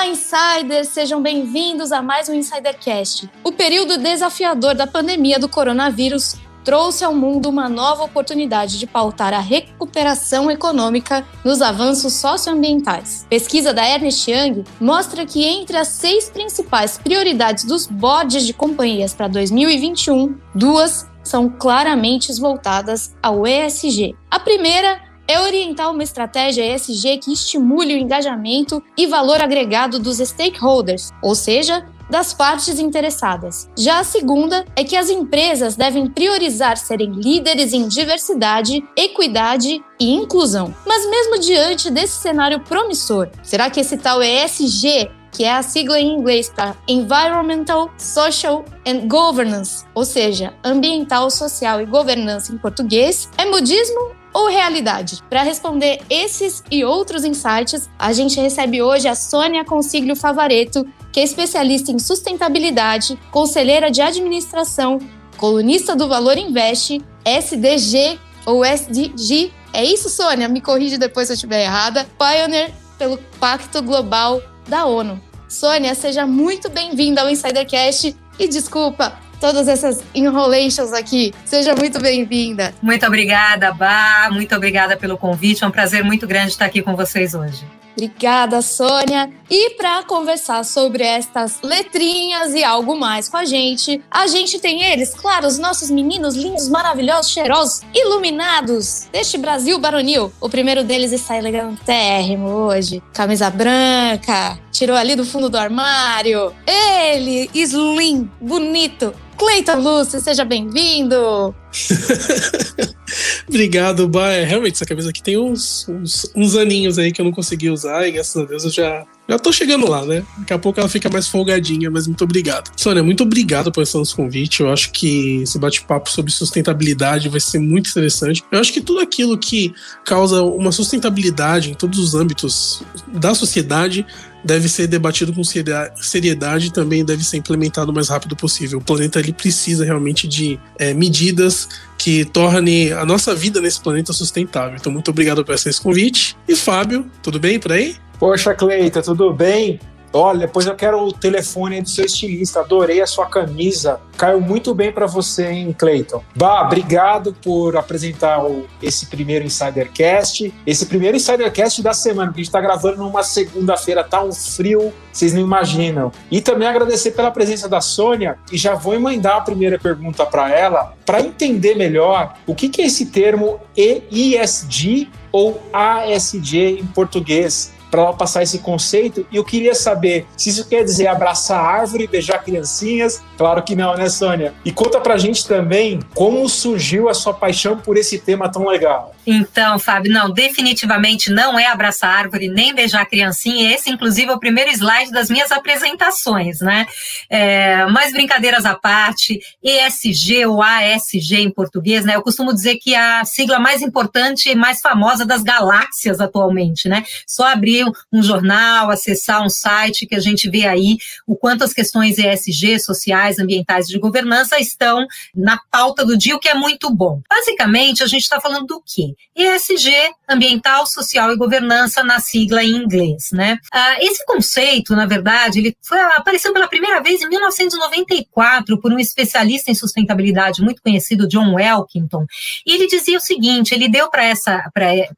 Olá, insiders! Sejam bem-vindos a mais um Insidercast. O período desafiador da pandemia do coronavírus trouxe ao mundo uma nova oportunidade de pautar a recuperação econômica nos avanços socioambientais. Pesquisa da Ernest Young mostra que entre as seis principais prioridades dos boards de companhias para 2021, duas são claramente voltadas ao ESG. A primeira é orientar uma estratégia ESG que estimule o engajamento e valor agregado dos stakeholders, ou seja, das partes interessadas. Já a segunda é que as empresas devem priorizar serem líderes em diversidade, equidade e inclusão. Mas mesmo diante desse cenário promissor, será que esse tal ESG que é a sigla em inglês para Environmental, Social and Governance, ou seja, ambiental, social e governança em português, é modismo ou realidade? Para responder esses e outros insights, a gente recebe hoje a Sônia Consiglio Favareto, que é especialista em sustentabilidade, conselheira de administração, colunista do Valor Invest, SDG ou SDG. É isso, Sônia? Me corrige depois se eu estiver errada. Pioneer pelo Pacto Global da ONU. Sônia, seja muito bem-vinda ao Insidercast e desculpa todas essas enrolations aqui. Seja muito bem-vinda. Muito obrigada, Bá. Muito obrigada pelo convite. É um prazer muito grande estar aqui com vocês hoje. Obrigada, Sônia. E para conversar sobre estas letrinhas e algo mais com a gente, a gente tem eles, claro, os nossos meninos lindos, maravilhosos, cheirosos, iluminados deste Brasil baronil. O primeiro deles está elegantérrimo hoje, camisa branca, tirou ali do fundo do armário. Ele, slim, bonito, Cleiton Lúcio, seja bem-vindo! Obrigado, Ba. É, realmente, essa camisa aqui tem uns, uns, uns, aninhos aí que eu não consegui usar e graças a Deus eu já, já tô chegando lá, né? Daqui a pouco ela fica mais folgadinha, mas muito obrigado. Sônia, muito obrigado por esse nosso convite. Eu acho que esse bate-papo sobre sustentabilidade vai ser muito interessante. Eu acho que tudo aquilo que causa uma sustentabilidade em todos os âmbitos da sociedade deve ser debatido com seriedade e também deve ser implementado o mais rápido possível. O planeta ele precisa realmente de é, medidas que torne a nossa vida nesse planeta sustentável. Então, muito obrigado por esse convite. E Fábio, tudo bem por aí? Poxa, Cleita, tudo bem? Olha, depois eu quero o telefone do seu estilista. Adorei a sua camisa. Caiu muito bem para você, hein, Cleiton? Bah, obrigado por apresentar o, esse primeiro Insidercast. Esse primeiro Insidercast da semana, que a gente está gravando numa segunda-feira, tá um frio, vocês não imaginam. E também agradecer pela presença da Sônia. E já vou emendar a primeira pergunta para ela, para entender melhor o que, que é esse termo EISG ou ASG em português para ela passar esse conceito. E eu queria saber se isso quer dizer abraçar árvore, beijar criancinhas. Claro que não, né, Sônia? E conta pra gente também como surgiu a sua paixão por esse tema tão legal. Então, Fábio, não, definitivamente não é abraçar árvore nem beijar criancinha. Esse, inclusive, é o primeiro slide das minhas apresentações, né? É, mas brincadeiras à parte, ESG ou ASG em português, né? Eu costumo dizer que é a sigla mais importante e mais famosa das galáxias atualmente, né? Só abrir um jornal, acessar um site que a gente vê aí o quanto as questões ESG, sociais, ambientais de governança estão na pauta do dia, o que é muito bom. Basicamente, a gente está falando do quê? ESG, ambiental, social e governança na sigla em inglês, né? Ah, esse conceito, na verdade, ele foi, apareceu pela primeira vez em 1994 por um especialista em sustentabilidade muito conhecido, John Elkington, e ele dizia o seguinte, ele deu para essa,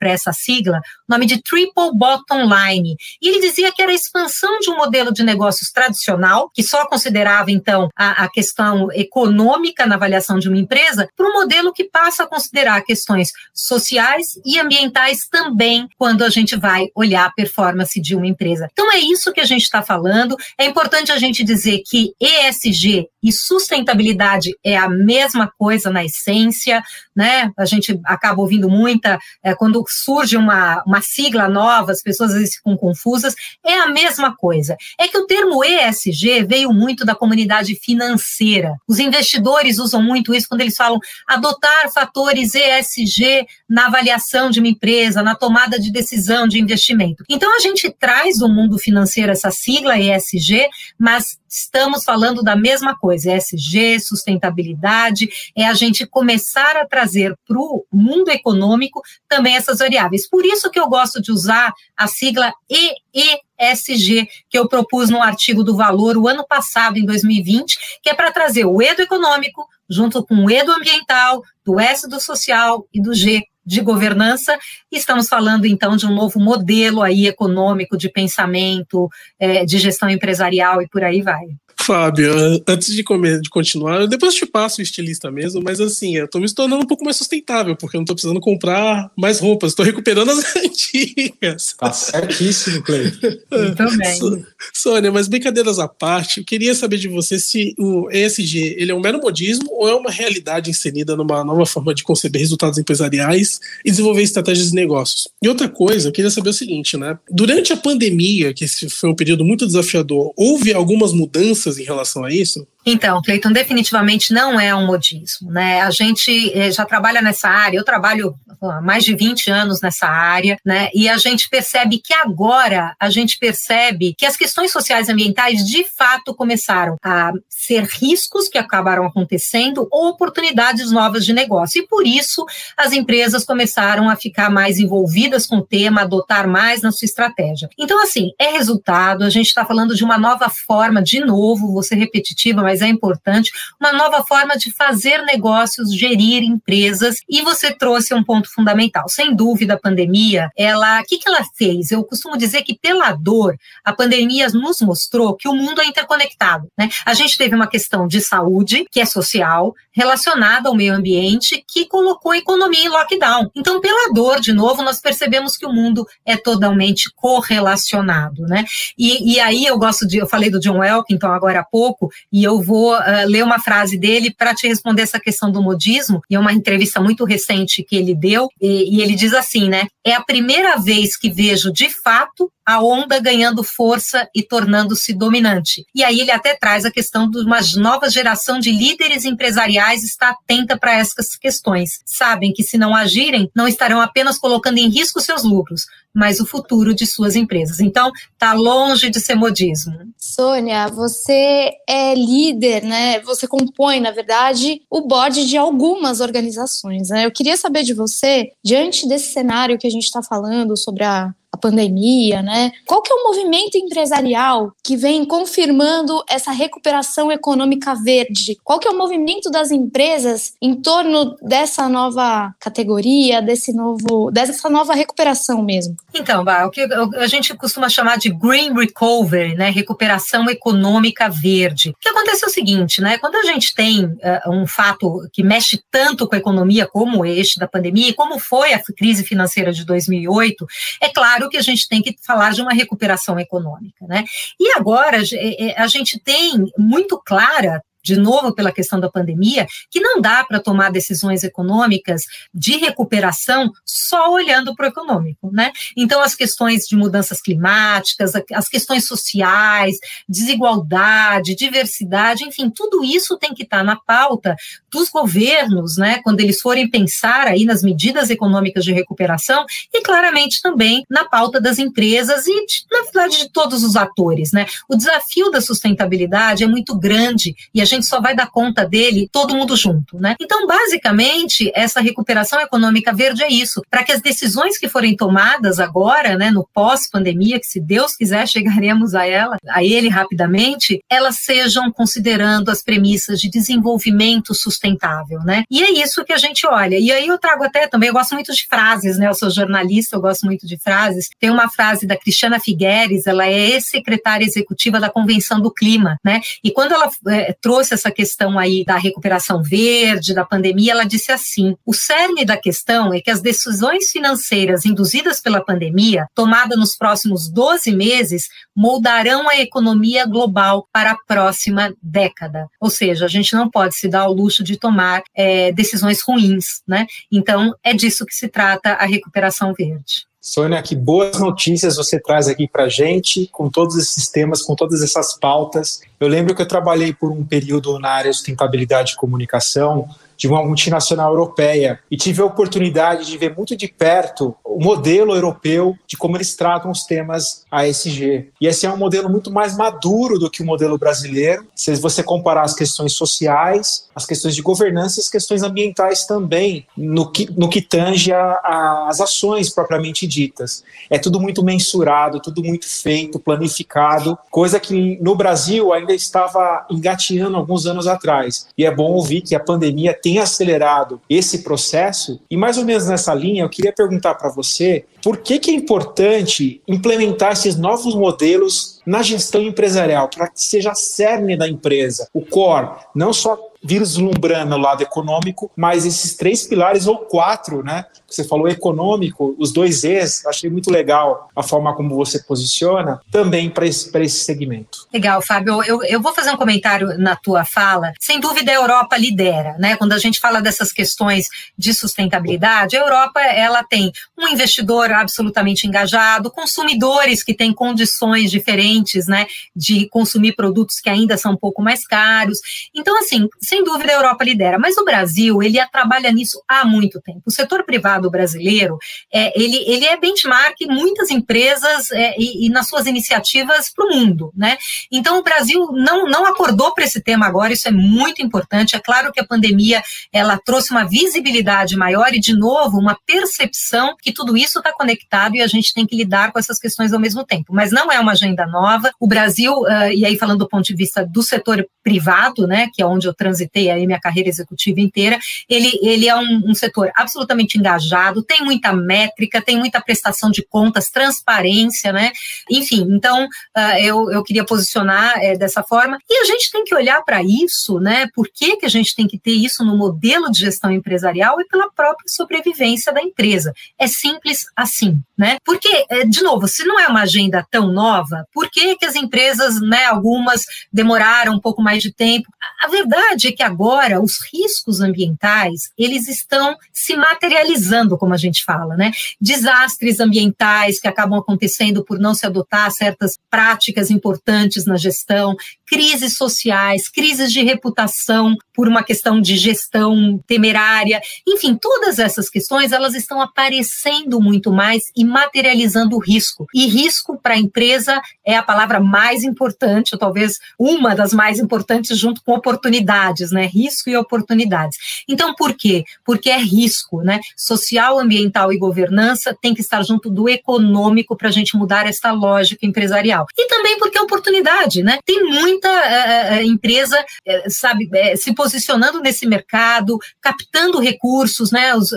essa sigla o nome de Triple Bottom online. E ele dizia que era a expansão de um modelo de negócios tradicional, que só considerava, então, a, a questão econômica na avaliação de uma empresa, para um modelo que passa a considerar questões sociais e ambientais também, quando a gente vai olhar a performance de uma empresa. Então, é isso que a gente está falando. É importante a gente dizer que ESG e sustentabilidade é a mesma coisa na essência, né? A gente acaba ouvindo muita, é, quando surge uma, uma sigla nova, as pessoas às vezes ficam confusas, é a mesma coisa. É que o termo ESG veio muito da comunidade financeira. Os investidores usam muito isso quando eles falam adotar fatores ESG na avaliação de uma empresa, na tomada de decisão de investimento. Então a gente traz do mundo financeiro essa sigla ESG, mas estamos falando da mesma coisa, ESG, sustentabilidade, é a gente começar a trazer para o mundo econômico também essas variáveis. Por isso que eu gosto de usar a sigla EES ESG, que eu propus no artigo do Valor o ano passado, em 2020, que é para trazer o E do econômico, junto com o E do ambiental, do S do social e do G de governança. Estamos falando então de um novo modelo aí econômico de pensamento, é, de gestão empresarial e por aí vai. Fábio, antes de, comer, de continuar, depois te passo o estilista mesmo, mas assim, eu tô me tornando um pouco mais sustentável, porque eu não tô precisando comprar mais roupas, tô recuperando as antigas. Tá certíssimo, Cleiton. Também. Sônia, mas brincadeiras à parte, eu queria saber de você se o ESG ele é um mero modismo ou é uma realidade inserida numa nova forma de conceber resultados empresariais e desenvolver estratégias de negócios. E outra coisa, eu queria saber o seguinte, né? Durante a pandemia, que foi um período muito desafiador, houve algumas mudanças em relação a isso? Então, Cleiton, definitivamente não é um modismo, né? A gente eh, já trabalha nessa área, eu trabalho há mais de 20 anos nessa área, né? E a gente percebe que agora a gente percebe que as questões sociais e ambientais de fato começaram a ser riscos que acabaram acontecendo ou oportunidades novas de negócio. E por isso as empresas começaram a ficar mais envolvidas com o tema, adotar mais na sua estratégia. Então, assim, é resultado, a gente está falando de uma nova forma, de novo, ser repetitiva, mas mas é importante, uma nova forma de fazer negócios, gerir empresas, e você trouxe um ponto fundamental. Sem dúvida, a pandemia, ela, o que, que ela fez? Eu costumo dizer que pela dor, a pandemia nos mostrou que o mundo é interconectado. Né? A gente teve uma questão de saúde, que é social, relacionada ao meio ambiente, que colocou a economia em lockdown. Então, pela dor, de novo, nós percebemos que o mundo é totalmente correlacionado. Né? E, e aí eu gosto de, eu falei do John Elkington agora há pouco, e eu vou uh, ler uma frase dele para te responder essa questão do modismo, e é uma entrevista muito recente que ele deu, e, e ele diz assim, né? É a primeira vez que vejo de fato a onda ganhando força e tornando-se dominante. E aí ele até traz a questão de uma nova geração de líderes empresariais está atenta para essas questões. Sabem que se não agirem, não estarão apenas colocando em risco seus lucros, mas o futuro de suas empresas. Então, está longe de ser modismo. Sônia, você é líder, né? Você compõe, na verdade, o board de algumas organizações. Né? Eu queria saber de você, diante desse cenário que a gente está falando sobre a a pandemia, né? Qual que é o movimento empresarial que vem confirmando essa recuperação econômica verde? Qual que é o movimento das empresas em torno dessa nova categoria, desse novo, dessa nova recuperação mesmo? Então, o que a gente costuma chamar de green recovery, né? Recuperação econômica verde. O que acontece é o seguinte, né? Quando a gente tem uh, um fato que mexe tanto com a economia como este da pandemia, como foi a crise financeira de 2008, é claro claro que a gente tem que falar de uma recuperação econômica, né? E agora é, é, a gente tem muito clara de novo pela questão da pandemia, que não dá para tomar decisões econômicas de recuperação só olhando para o econômico, né? Então, as questões de mudanças climáticas, as questões sociais, desigualdade, diversidade, enfim, tudo isso tem que estar tá na pauta dos governos, né? Quando eles forem pensar aí nas medidas econômicas de recuperação e claramente também na pauta das empresas e, na verdade, de todos os atores, né? O desafio da sustentabilidade é muito grande e a gente só vai dar conta dele todo mundo junto, né? Então, basicamente, essa recuperação econômica verde é isso, para que as decisões que forem tomadas agora, né, no pós-pandemia, que se Deus quiser chegaremos a ela, a ele rapidamente, elas sejam considerando as premissas de desenvolvimento sustentável, né? E é isso que a gente olha. E aí eu trago até também, eu gosto muito de frases, né? Eu sou jornalista, eu gosto muito de frases. Tem uma frase da Cristiana Figueres, ela é ex-secretária executiva da Convenção do Clima, né? E quando ela é, trouxe trouxe essa questão aí da recuperação verde, da pandemia, ela disse assim: o cerne da questão é que as decisões financeiras induzidas pela pandemia, tomadas nos próximos 12 meses, moldarão a economia global para a próxima década. Ou seja, a gente não pode se dar ao luxo de tomar é, decisões ruins, né? Então, é disso que se trata a recuperação verde. Sônia, que boas notícias você traz aqui para gente, com todos esses temas, com todas essas pautas. Eu lembro que eu trabalhei por um período na área de sustentabilidade e comunicação, de uma multinacional europeia e tive a oportunidade de ver muito de perto o modelo europeu de como eles tratam os temas ASG. E esse é um modelo muito mais maduro do que o modelo brasileiro. Se você comparar as questões sociais, as questões de governança e as questões ambientais também, no que, no que tange às ações propriamente ditas. É tudo muito mensurado, tudo muito feito, planificado, coisa que no Brasil ainda estava engateando alguns anos atrás. E é bom ouvir que a pandemia tem acelerado esse processo. E mais ou menos nessa linha, eu queria perguntar para você por que, que é importante implementar esses novos modelos na gestão empresarial, para que seja a cerne da empresa, o core, não só vislumbrando o lado econômico, mas esses três pilares ou quatro, né? Você falou econômico, os dois E's, achei muito legal a forma como você posiciona também para esse, esse segmento. Legal, Fábio. Eu, eu vou fazer um comentário na tua fala. Sem dúvida, a Europa lidera, né? Quando a gente fala dessas questões de sustentabilidade, a Europa ela tem um investidor absolutamente engajado, consumidores que têm condições diferentes, né, de consumir produtos que ainda são um pouco mais caros. Então, assim, sem dúvida a Europa lidera, mas o Brasil, ele trabalha nisso há muito tempo. O setor privado brasileiro, é, ele, ele é benchmark muitas empresas é, e, e, nas suas iniciativas para o mundo, né? Então o Brasil não, não acordou para esse tema agora, isso é muito importante. É claro que a pandemia, ela trouxe uma visibilidade maior e, de novo, uma percepção que tudo isso está conectado e a gente tem que lidar com essas questões ao mesmo tempo. Mas não é uma agenda nova. O Brasil, uh, e aí falando do ponto de vista do setor privado, né, que é onde eu transitei aí minha carreira executiva inteira, ele, ele é um, um setor absolutamente engajado, tem muita métrica, tem muita prestação de contas, transparência, né? Enfim, então uh, eu, eu queria posicionar é, dessa forma. E a gente tem que olhar para isso, né? Por que, que a gente tem que ter isso no modelo de gestão empresarial e pela própria sobrevivência da empresa? É simples assim, né? Porque, é, de novo, se não é uma agenda tão nova, por que, que as empresas, né, algumas demoraram um pouco mais de tempo? A verdade é que agora os riscos ambientais, eles estão se materializando, como a gente fala, né? Desastres ambientais que acabam acontecendo por não se adotar certas práticas importantes na gestão, crises sociais, crises de reputação por uma questão de gestão temerária, enfim, todas essas questões, elas estão aparecendo muito mais e materializando o risco. E risco para a empresa é a palavra mais importante, ou talvez uma das mais importantes junto com oportunidades, né? Risco e oportunidades. Então, por quê? Porque é risco, né? Social, ambiental e governança tem que estar junto do econômico para a gente mudar essa lógica empresarial. E também porque é oportunidade, né? Tem muita uh, empresa, uh, sabe, uh, se posicionando nesse mercado, captando recursos, né? Os,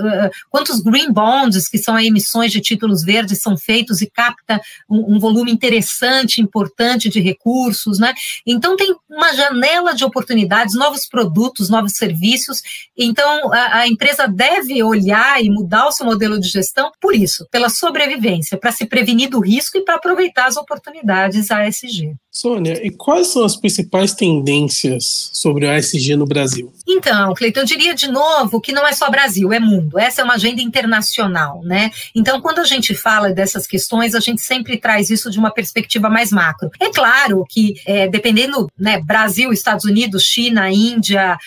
quantos green bonds, que são emissões de títulos verdes, são feitos e capta um, um volume interessante, importante de recursos, né? Então tem uma janela de oportunidades, novos produtos produtos, novos serviços. Então, a, a empresa deve olhar e mudar o seu modelo de gestão por isso, pela sobrevivência, para se prevenir do risco e para aproveitar as oportunidades ASG. Sônia, e quais são as principais tendências sobre o ASG no Brasil? Então, Cleiton, eu diria de novo que não é só Brasil, é mundo. Essa é uma agenda internacional, né? Então, quando a gente fala dessas questões, a gente sempre traz isso de uma perspectiva mais macro. É claro que, é, dependendo, né, Brasil, Estados Unidos, China, Índia,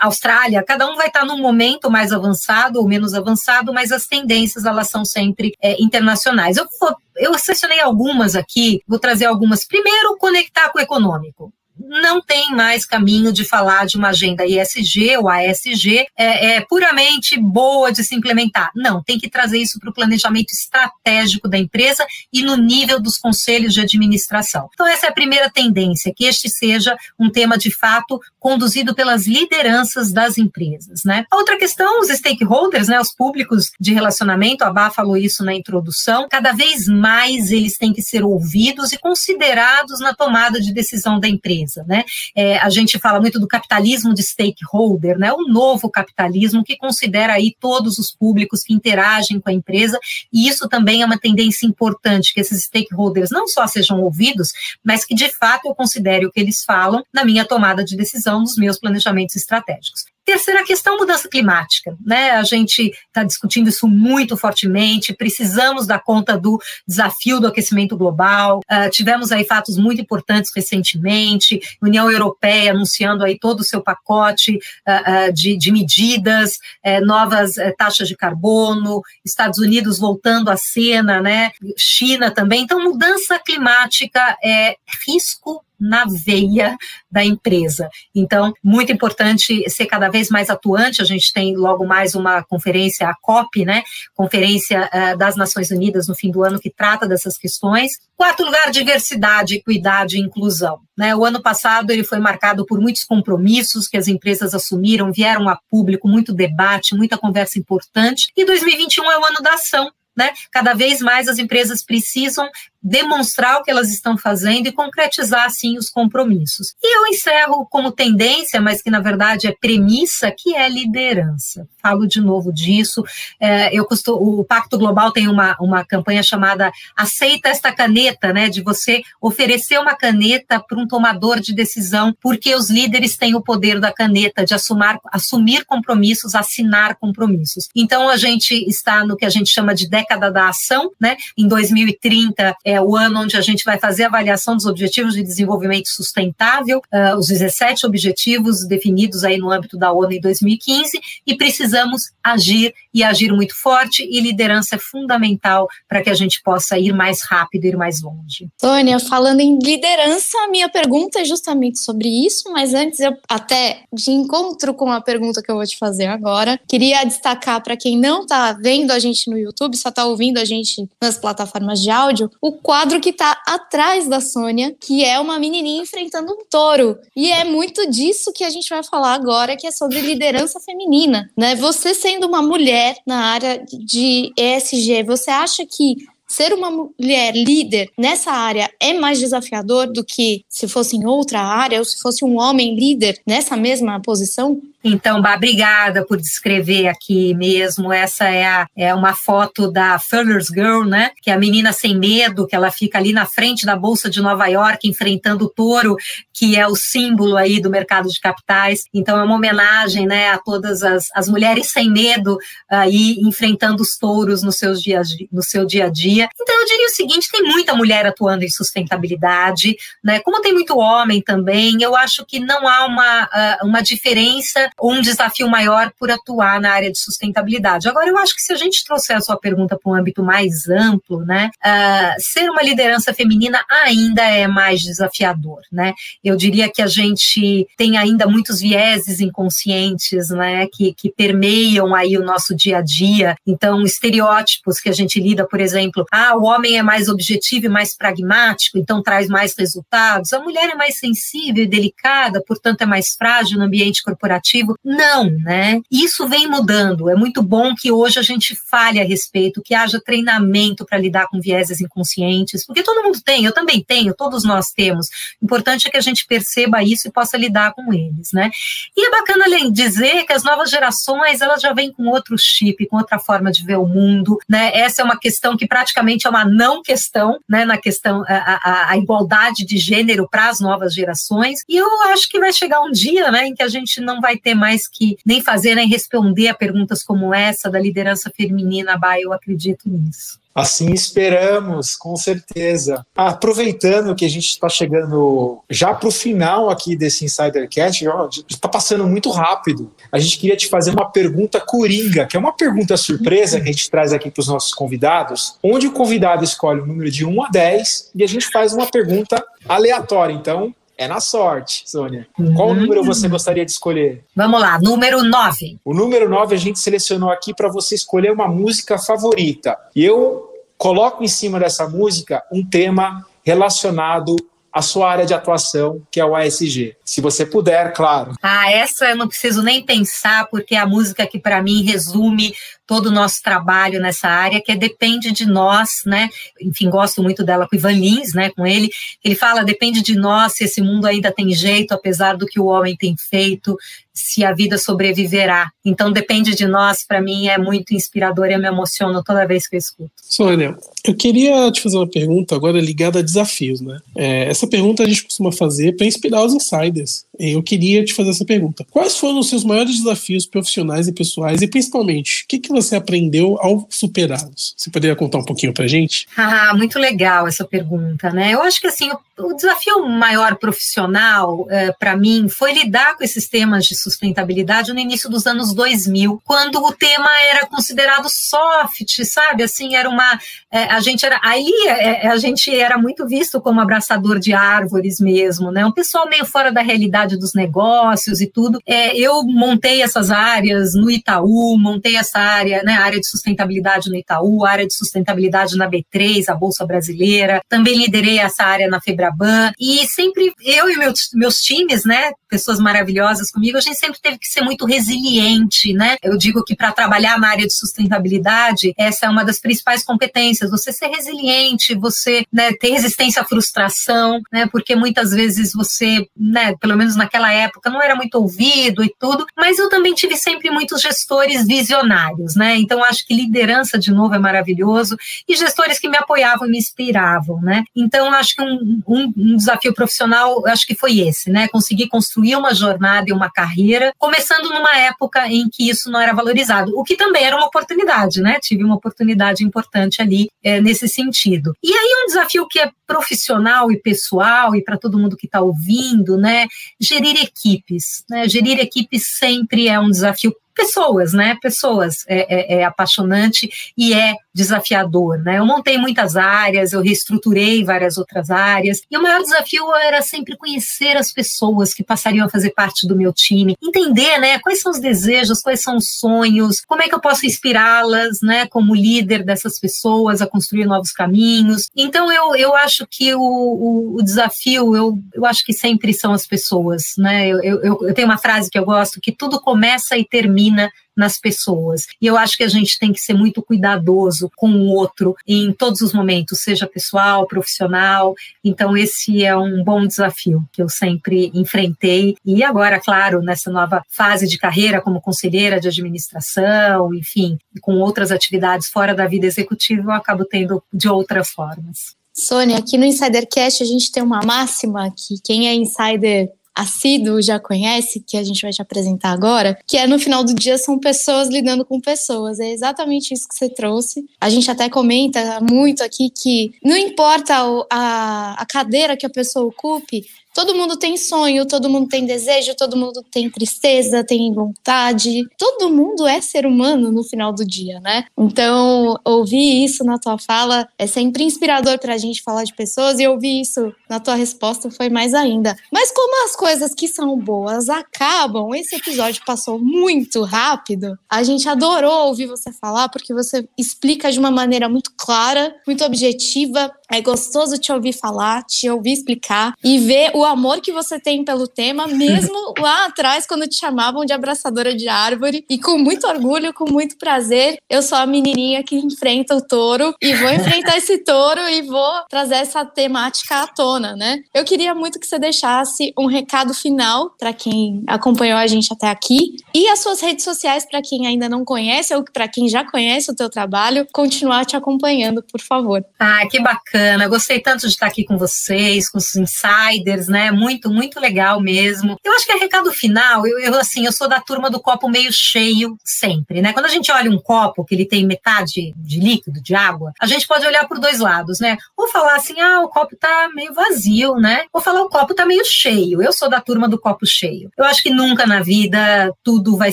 Austrália, cada um vai estar num momento mais avançado ou menos avançado, mas as tendências, elas são sempre é, internacionais. Eu vou eu selecionei algumas aqui, vou trazer algumas. Primeiro, conectar com o econômico não tem mais caminho de falar de uma agenda ISG ou ASG é, é puramente boa de se implementar. Não, tem que trazer isso para o planejamento estratégico da empresa e no nível dos conselhos de administração. Então, essa é a primeira tendência, que este seja um tema de fato conduzido pelas lideranças das empresas. Né? A outra questão, os stakeholders, né, os públicos de relacionamento, a Bá falou isso na introdução, cada vez mais eles têm que ser ouvidos e considerados na tomada de decisão da empresa. Né? É, a gente fala muito do capitalismo de stakeholder, né? o novo capitalismo que considera aí todos os públicos que interagem com a empresa, e isso também é uma tendência importante, que esses stakeholders não só sejam ouvidos, mas que de fato eu considere o que eles falam na minha tomada de decisão nos meus planejamentos estratégicos. Terceira questão, mudança climática. Né? A gente está discutindo isso muito fortemente, precisamos dar conta do desafio do aquecimento global. Uh, tivemos aí fatos muito importantes recentemente, União Europeia anunciando aí todo o seu pacote uh, uh, de, de, medidas, eh, novas eh, taxas de carbono, Estados Unidos voltando à cena, né? China também. Então, mudança climática é risco na veia da empresa. Então, muito importante ser cada vez mais atuante. A gente tem logo mais uma conferência, a COP, né? Conferência uh, das Nações Unidas no fim do ano que trata dessas questões. Quarto lugar, diversidade, equidade e inclusão. Né? O ano passado ele foi marcado por muitos compromissos que as empresas assumiram, vieram a público, muito debate, muita conversa importante. E 2021 é o ano da ação. Né? Cada vez mais as empresas precisam demonstrar o que elas estão fazendo e concretizar, assim, os compromissos. E eu encerro como tendência, mas que na verdade é premissa, que é liderança. Falo de novo disso. É, eu costumo, o Pacto Global tem uma, uma campanha chamada Aceita esta caneta, né? De você oferecer uma caneta para um tomador de decisão, porque os líderes têm o poder da caneta de assumar, assumir compromissos, assinar compromissos. Então a gente está no que a gente chama de década da ação, né? Em 2030 é o ano onde a gente vai fazer a avaliação dos Objetivos de Desenvolvimento Sustentável, uh, os 17 objetivos definidos aí no âmbito da ONU em 2015, e precisamos agir e agir muito forte, e liderança é fundamental para que a gente possa ir mais rápido, ir mais longe. Tônia, falando em liderança, a minha pergunta é justamente sobre isso, mas antes eu até de encontro com a pergunta que eu vou te fazer agora, queria destacar para quem não está vendo a gente no YouTube, só está ouvindo a gente nas plataformas de áudio, o quadro que está atrás da Sônia, que é uma menininha enfrentando um touro. E é muito disso que a gente vai falar agora, que é sobre liderança feminina, né? Você sendo uma mulher na área de ESG, você acha que ser uma mulher líder nessa área é mais desafiador do que se fosse em outra área ou se fosse um homem líder nessa mesma posição? Então, Bah, obrigada por descrever aqui mesmo. Essa é, a, é uma foto da Feathers Girl, né? Que é a menina sem medo, que ela fica ali na frente da Bolsa de Nova York, enfrentando o touro, que é o símbolo aí do mercado de capitais. Então, é uma homenagem, né, a todas as, as mulheres sem medo aí enfrentando os touros no, seus dia, no seu dia a dia. Então, eu diria o seguinte: tem muita mulher atuando em sustentabilidade, né? Como tem muito homem também, eu acho que não há uma, uma diferença ou um desafio maior por atuar na área de sustentabilidade. Agora, eu acho que se a gente trouxer a sua pergunta para um âmbito mais amplo, né, uh, ser uma liderança feminina ainda é mais desafiador, né? Eu diria que a gente tem ainda muitos vieses inconscientes, né, que, que permeiam aí o nosso dia a dia. Então, estereótipos que a gente lida, por exemplo, ah, o homem é mais objetivo e mais pragmático, então traz mais resultados. A mulher é mais sensível e delicada, portanto é mais frágil no ambiente corporativo não, né? Isso vem mudando. É muito bom que hoje a gente fale a respeito, que haja treinamento para lidar com vieses inconscientes, porque todo mundo tem, eu também tenho, todos nós temos. O importante é que a gente perceba isso e possa lidar com eles, né? E é bacana dizer que as novas gerações, elas já vêm com outro chip, com outra forma de ver o mundo, né? Essa é uma questão que praticamente é uma não questão, né? Na questão, a, a, a igualdade de gênero para as novas gerações. E eu acho que vai chegar um dia, né, em que a gente não vai ter mais que nem fazer nem responder a perguntas como essa da liderança feminina, bah, eu acredito nisso. Assim esperamos, com certeza. Aproveitando que a gente está chegando já para o final aqui desse Insidercast, está passando muito rápido. A gente queria te fazer uma pergunta coringa, que é uma pergunta surpresa que a gente traz aqui para os nossos convidados, onde o convidado escolhe o número de 1 a 10 e a gente faz uma pergunta aleatória. Então, é na sorte, Sônia. Uhum. Qual número você gostaria de escolher? Vamos lá, número 9. O número 9 a gente selecionou aqui para você escolher uma música favorita. E eu coloco em cima dessa música um tema relacionado à sua área de atuação, que é o ASG. Se você puder, claro. Ah, essa eu não preciso nem pensar, porque é a música que para mim resume todo o nosso trabalho nessa área, que é depende de nós, né? Enfim, gosto muito dela com Ivan Lins, né? Com ele, ele fala depende de nós se esse mundo ainda tem jeito, apesar do que o homem tem feito, se a vida sobreviverá. Então depende de nós, para mim é muito inspirador e eu me emociono toda vez que eu escuto. Sônia, eu queria te fazer uma pergunta agora ligada a desafios, né? É, essa pergunta a gente costuma fazer para inspirar os insiders. Eu queria te fazer essa pergunta. Quais foram os seus maiores desafios profissionais e pessoais, e principalmente, o que, que você aprendeu ao superá-los? Você poderia contar um pouquinho pra gente? Ah, muito legal essa pergunta, né? Eu acho que assim, o desafio maior profissional é, para mim foi lidar com esses temas de sustentabilidade no início dos anos 2000, quando o tema era considerado soft, sabe? Assim, era uma. É, a gente era. Aí é, a gente era muito visto como abraçador de árvores mesmo, né? Um pessoal meio fora da realidade dos negócios e tudo. É, eu montei essas áreas no Itaú, montei essa área, né? A área de sustentabilidade no Itaú, área de sustentabilidade na B3, a Bolsa Brasileira. Também liderei essa área na Febraban. E sempre, eu e meus, meus times, né? Pessoas maravilhosas comigo, a gente sempre teve que ser muito resiliente, né? Eu digo que para trabalhar na área de sustentabilidade, essa é uma das principais competências. Você ser resiliente, você né, ter resistência à frustração, né? Porque muitas vezes você, né, pelo menos naquela época, não era muito ouvido e tudo, mas eu também tive sempre muitos gestores visionários, né? Então acho que liderança de novo é maravilhoso e gestores que me apoiavam e me inspiravam, né? Então acho que um, um, um desafio profissional, acho que foi esse, né? Conseguir construir uma jornada e uma carreira, começando numa época em que isso não era valorizado, o que também era uma oportunidade, né? Tive uma oportunidade importante ali é, nesse sentido. E aí um desafio que é profissional e pessoal e para todo mundo que está ouvindo, né? Gerir equipes, né? Gerir equipes sempre é um desafio pessoas, né? Pessoas é, é, é, apaixonante e é desafiador, né? Eu montei muitas áreas, eu reestruturei várias outras áreas e o maior desafio era sempre conhecer as pessoas que passariam a fazer parte do meu time, entender, né? Quais são os desejos, quais são os sonhos, como é que eu posso inspirá-las, né? Como líder dessas pessoas a construir novos caminhos. Então eu, eu acho que o, o, o desafio, eu, eu acho que sempre são as pessoas, né? Eu, eu, eu tenho uma frase que eu gosto que tudo começa e termina nas pessoas. E eu acho que a gente tem que ser muito cuidadoso com o outro em todos os momentos, seja pessoal, profissional. Então, esse é um bom desafio que eu sempre enfrentei. E agora, claro, nessa nova fase de carreira como conselheira de administração, enfim, com outras atividades fora da vida executiva, eu acabo tendo de outras formas. Sônia, aqui no Insidercast a gente tem uma máxima que quem é insider assíduo já conhece, que a gente vai te apresentar agora, que é no final do dia são pessoas lidando com pessoas. É exatamente isso que você trouxe. A gente até comenta muito aqui que não importa a, a cadeira que a pessoa ocupe, Todo mundo tem sonho, todo mundo tem desejo, todo mundo tem tristeza, tem vontade. Todo mundo é ser humano no final do dia, né? Então, ouvir isso na tua fala é sempre inspirador pra gente falar de pessoas e ouvir isso na tua resposta foi mais ainda. Mas como as coisas que são boas acabam, esse episódio passou muito rápido. A gente adorou ouvir você falar porque você explica de uma maneira muito clara, muito objetiva. É gostoso te ouvir falar, te ouvir explicar e ver o amor que você tem pelo tema, mesmo lá atrás, quando te chamavam de abraçadora de árvore. E com muito orgulho, com muito prazer, eu sou a menininha que enfrenta o touro e vou enfrentar esse touro e vou trazer essa temática à tona, né? Eu queria muito que você deixasse um recado final para quem acompanhou a gente até aqui e as suas redes sociais para quem ainda não conhece ou para quem já conhece o teu trabalho, continuar te acompanhando, por favor. Ah, que bacana. Gostei tanto de estar aqui com vocês, com os insiders, né? Muito, muito legal mesmo. Eu acho que é recado final, eu, eu assim, eu sou da turma do copo meio cheio sempre, né? Quando a gente olha um copo que ele tem metade de líquido, de água, a gente pode olhar por dois lados, né? Ou falar assim, ah, o copo tá meio vazio, né? Ou falar o copo tá meio cheio. Eu sou da turma do copo cheio. Eu acho que nunca na vida tudo vai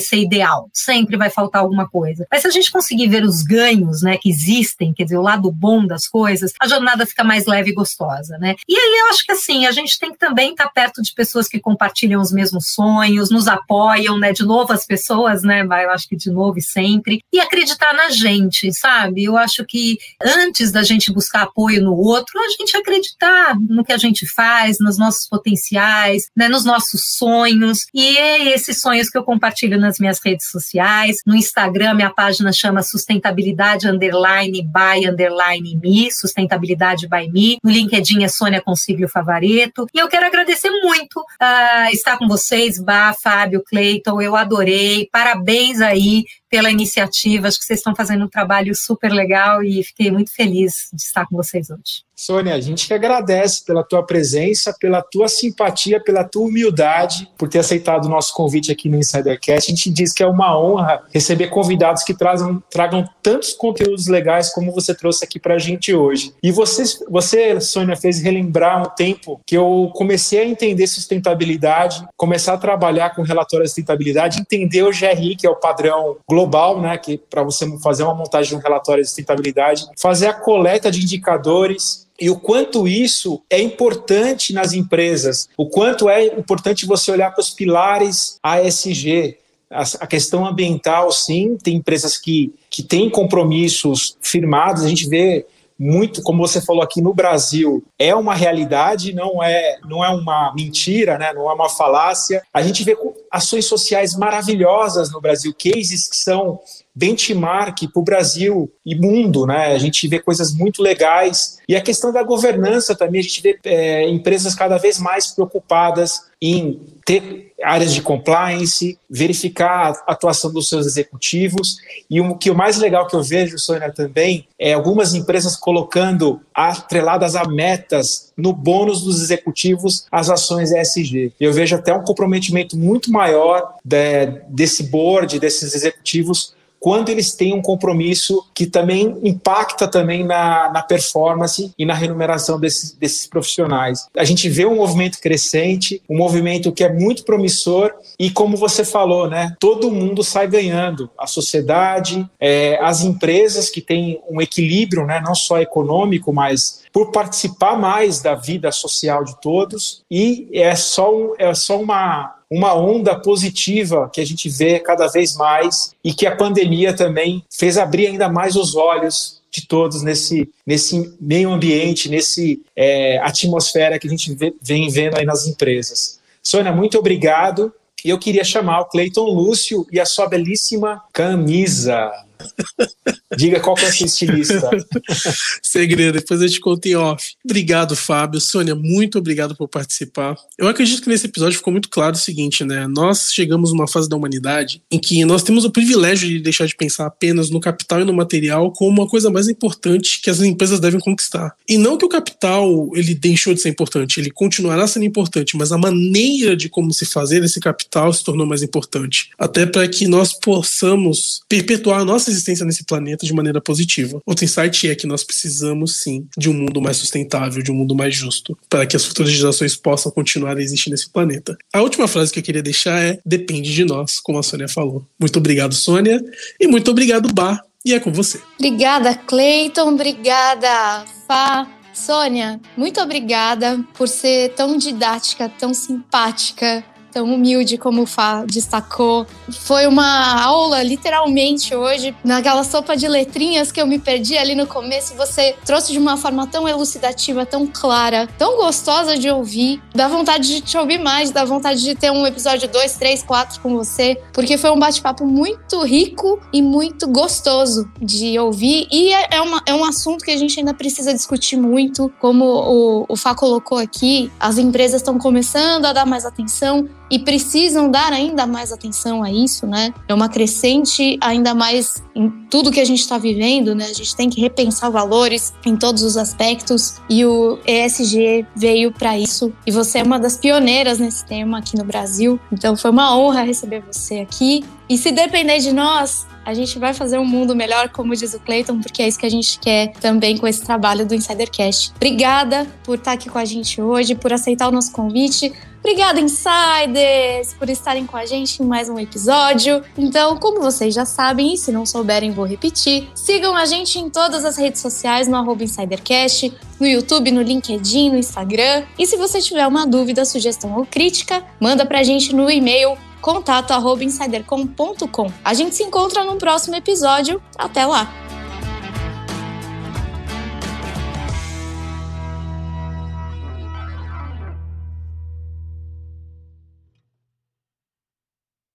ser ideal. Sempre vai faltar alguma coisa. Mas se a gente conseguir ver os ganhos, né, que existem, quer dizer, o lado bom das coisas, a jornada fica mais leve e gostosa, né? E aí eu acho que assim, a gente tem que também estar tá perto de pessoas que compartilham os mesmos sonhos, nos apoiam, né? De novo as pessoas, né? Eu acho que de novo e sempre. E acreditar na gente, sabe? Eu acho que antes da gente buscar apoio no outro, a gente acreditar no que a gente faz, nos nossos potenciais, né? Nos nossos sonhos. E é esses sonhos que eu compartilho nas minhas redes sociais. No Instagram, minha página chama Sustentabilidade Underline by Underline Me, Sustentabilidade by Me. No LinkedIn é Sônia Consiglio Favareto. E eu quero agradecer muito uh, estar com vocês, Bá, Fábio, Cleiton, eu adorei. Parabéns aí pela iniciativa. Acho que vocês estão fazendo um trabalho super legal e fiquei muito feliz de estar com vocês hoje. Sônia, a gente que agradece pela tua presença, pela tua simpatia, pela tua humildade, por ter aceitado o nosso convite aqui no Insidercast. A gente diz que é uma honra receber convidados que trazam, tragam tantos conteúdos legais como você trouxe aqui para a gente hoje. E você, você, Sônia, fez relembrar um tempo que eu comecei a entender sustentabilidade, começar a trabalhar com relatório de sustentabilidade, entender o GRI, que é o padrão global, né, que para você fazer uma montagem de um relatório de sustentabilidade, fazer a coleta de indicadores e o quanto isso é importante nas empresas, o quanto é importante você olhar para os pilares ASG, a questão ambiental, sim, tem empresas que, que têm compromissos firmados, a gente vê muito, como você falou aqui no Brasil, é uma realidade, não é, não é uma mentira, né? não é uma falácia. A gente vê ações sociais maravilhosas no Brasil, cases que são benchmark para o Brasil e mundo, né? A gente vê coisas muito legais. E a questão da governança também, a gente vê é, empresas cada vez mais preocupadas em ter áreas de compliance, verificar a atuação dos seus executivos. E o que o mais legal que eu vejo, Sônia, também, é algumas empresas colocando atreladas a metas no bônus dos executivos as ações ESG. Eu vejo até um comprometimento muito maior de, desse board, desses executivos quando eles têm um compromisso que também impacta também na, na performance e na remuneração desses, desses profissionais. A gente vê um movimento crescente, um movimento que é muito promissor e como você falou, né, todo mundo sai ganhando. A sociedade, é, as empresas que têm um equilíbrio, né, não só econômico, mas por participar mais da vida social de todos e é só, é só uma, uma onda positiva que a gente vê cada vez mais e que a pandemia também fez abrir ainda mais os olhos de todos nesse, nesse meio ambiente, nesse é, atmosfera que a gente vê, vem vendo aí nas empresas. Sônia, muito obrigado. E eu queria chamar o Cleiton Lúcio e a sua belíssima camisa. Diga qual que é o seu estilista. Segredo, depois eu te conto em off. Obrigado, Fábio. Sônia, muito obrigado por participar. Eu acredito que nesse episódio ficou muito claro o seguinte, né? Nós chegamos numa fase da humanidade em que nós temos o privilégio de deixar de pensar apenas no capital e no material como uma coisa mais importante que as empresas devem conquistar. E não que o capital ele deixou de ser importante, ele continuará sendo importante, mas a maneira de como se fazer esse capital se tornou mais importante. Até para que nós possamos perpetuar a nossa existência nesse planeta de maneira positiva. Outro insight é que nós precisamos sim de um mundo mais sustentável, de um mundo mais justo, para que as futuras gerações possam continuar a existir nesse planeta. A última frase que eu queria deixar é: depende de nós, como a Sônia falou. Muito obrigado, Sônia, e muito obrigado, Bar. E é com você. Obrigada, Cleiton. Obrigada, Fá. Sônia, muito obrigada por ser tão didática, tão simpática, tão humilde como o Fá destacou. Foi uma aula, literalmente, hoje, naquela sopa de letrinhas que eu me perdi ali no começo. Você trouxe de uma forma tão elucidativa, tão clara, tão gostosa de ouvir. Dá vontade de te ouvir mais, dá vontade de ter um episódio 2, 3, 4 com você, porque foi um bate-papo muito rico e muito gostoso de ouvir. E é, é, uma, é um assunto que a gente ainda precisa discutir muito, como o, o Fá colocou aqui, as empresas estão começando a dar mais atenção e precisam dar ainda mais atenção a isso, né? É uma crescente ainda mais em tudo que a gente está vivendo, né? A gente tem que repensar valores em todos os aspectos e o ESG veio para isso. E você é uma das pioneiras nesse tema aqui no Brasil, então foi uma honra receber você aqui. E se depender de nós, a gente vai fazer um mundo melhor, como diz o Clayton, porque é isso que a gente quer também com esse trabalho do Insidercast. Obrigada por estar aqui com a gente hoje, por aceitar o nosso convite. Obrigada, Insiders, por estarem com a gente em mais um episódio. Então, como vocês já sabem, e se não souberem, vou repetir, sigam a gente em todas as redes sociais no InsiderCast, no YouTube, no LinkedIn, no Instagram. E se você tiver uma dúvida, sugestão ou crítica, manda pra gente no e-mail contato@insidercom.com. A gente se encontra no próximo episódio. Até lá!